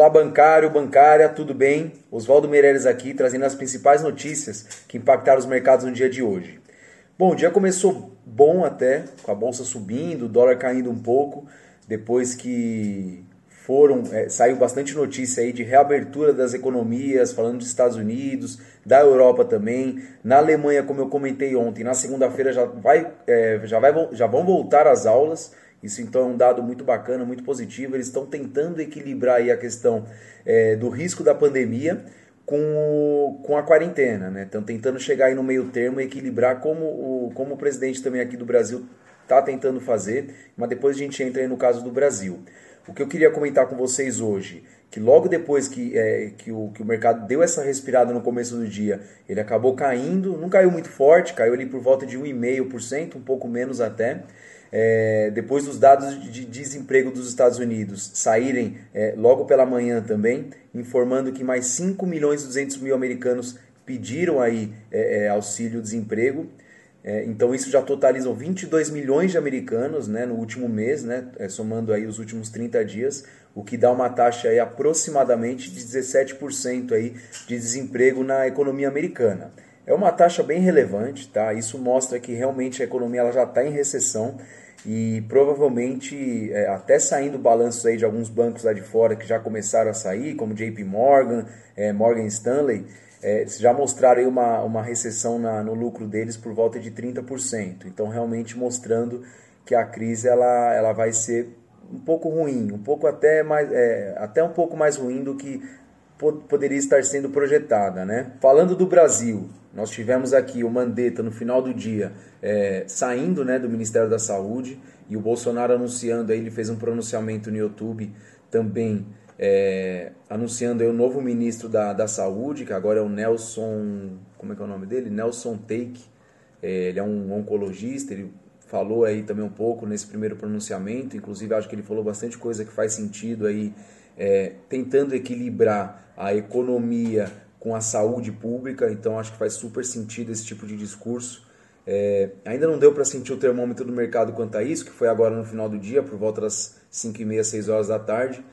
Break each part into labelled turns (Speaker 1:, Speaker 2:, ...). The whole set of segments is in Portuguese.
Speaker 1: Fala bancário, bancária, tudo bem? Oswaldo Meireles aqui, trazendo as principais notícias que impactaram os mercados no dia de hoje. Bom, o dia começou bom até, com a bolsa subindo, o dólar caindo um pouco, depois que foram é, saiu bastante notícia aí de reabertura das economias, falando dos Estados Unidos, da Europa também, na Alemanha, como eu comentei ontem, na segunda-feira já vai, é, já já vão voltar as aulas. Isso então é um dado muito bacana, muito positivo. Eles estão tentando equilibrar aí a questão é, do risco da pandemia com, com a quarentena, né? Estão tentando chegar aí no meio termo e equilibrar como o, como o presidente também aqui do Brasil está tentando fazer, mas depois a gente entra aí no caso do Brasil. O que eu queria comentar com vocês hoje, que logo depois que, é, que, o, que o mercado deu essa respirada no começo do dia, ele acabou caindo, não caiu muito forte, caiu ali por volta de 1,5%, um pouco menos até, é, depois dos dados de desemprego dos Estados Unidos saírem é, logo pela manhã também, informando que mais 5 milhões e 200 mil americanos pediram aí é, é auxílio-desemprego. É, então isso já totalizam 22 milhões de americanos né, no último mês, né, é, somando aí os últimos 30 dias, o que dá uma taxa aí aproximadamente de 17% aí de desemprego na economia americana. É uma taxa bem relevante, tá? Isso mostra que realmente a economia ela já está em recessão e provavelmente é, até saindo balanços aí de alguns bancos lá de fora que já começaram a sair, como JP Morgan, é, Morgan Stanley, é, já mostraram aí uma, uma recessão na, no lucro deles por volta de 30%. Então realmente mostrando que a crise ela, ela vai ser um pouco ruim, um pouco até mais, é, até um pouco mais ruim do que poderia estar sendo projetada, né? Falando do Brasil, nós tivemos aqui o Mandetta no final do dia é, saindo né, do Ministério da Saúde e o Bolsonaro anunciando, aí ele fez um pronunciamento no YouTube também é, anunciando o novo ministro da, da Saúde, que agora é o Nelson, como é que é o nome dele? Nelson Take, é, ele é um oncologista, ele falou aí também um pouco nesse primeiro pronunciamento, inclusive acho que ele falou bastante coisa que faz sentido aí, é, tentando equilibrar a economia com a saúde pública, então acho que faz super sentido esse tipo de discurso. É, ainda não deu para sentir o termômetro do mercado quanto a isso, que foi agora no final do dia, por volta das 5 e meia, 6 horas da tarde.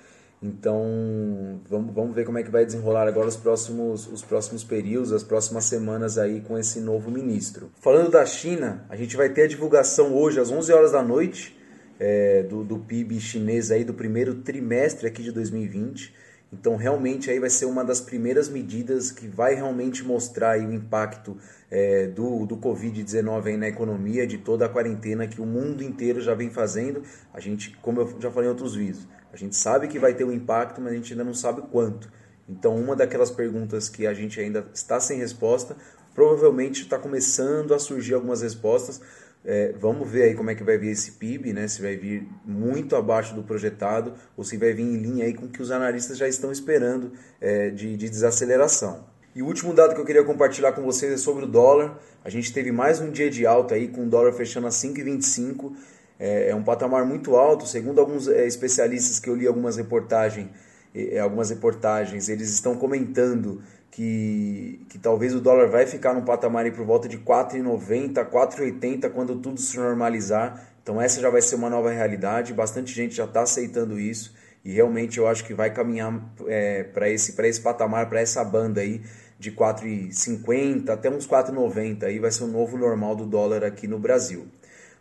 Speaker 1: Então vamos, vamos ver como é que vai desenrolar agora os próximos, os próximos períodos, as próximas semanas aí com esse novo ministro. Falando da China, a gente vai ter a divulgação hoje às 11 horas da noite é, do, do PIB chinês aí do primeiro trimestre aqui de 2020. Então, realmente, aí vai ser uma das primeiras medidas que vai realmente mostrar o impacto é, do, do Covid-19 na economia, de toda a quarentena que o mundo inteiro já vem fazendo. A gente, como eu já falei em outros vídeos, a gente sabe que vai ter um impacto, mas a gente ainda não sabe quanto. Então, uma daquelas perguntas que a gente ainda está sem resposta, provavelmente está começando a surgir algumas respostas, é, vamos ver aí como é que vai vir esse PIB, né? Se vai vir muito abaixo do projetado ou se vai vir em linha aí com o que os analistas já estão esperando é, de, de desaceleração. E o último dado que eu queria compartilhar com vocês é sobre o dólar. A gente teve mais um dia de alta aí com o dólar fechando a 5,25. É, é um patamar muito alto, segundo alguns é, especialistas que eu li algumas reportagens, é, algumas reportagens, eles estão comentando que, que talvez o dólar vai ficar num patamar aí por volta de 4,90, 4,80 quando tudo se normalizar. Então essa já vai ser uma nova realidade, bastante gente já está aceitando isso e realmente eu acho que vai caminhar é, para esse, esse patamar, para essa banda aí de 4,50 até uns 4,90 aí vai ser o novo normal do dólar aqui no Brasil.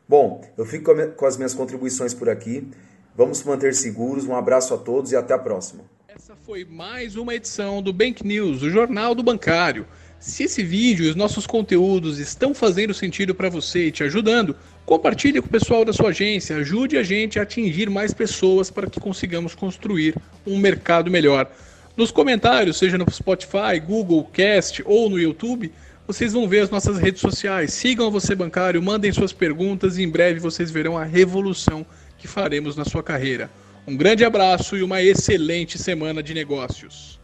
Speaker 1: Bom, eu fico com as minhas contribuições por aqui. Vamos manter seguros. Um abraço a todos e até a próxima.
Speaker 2: Essa foi mais uma edição do Bank News, o jornal do bancário. Se esse vídeo e os nossos conteúdos estão fazendo sentido para você e te ajudando, compartilhe com o pessoal da sua agência, ajude a gente a atingir mais pessoas para que consigamos construir um mercado melhor. Nos comentários, seja no Spotify, Google Cast ou no YouTube, vocês vão ver as nossas redes sociais. Sigam você bancário, mandem suas perguntas e em breve vocês verão a revolução que faremos na sua carreira. Um grande abraço e uma excelente semana de negócios.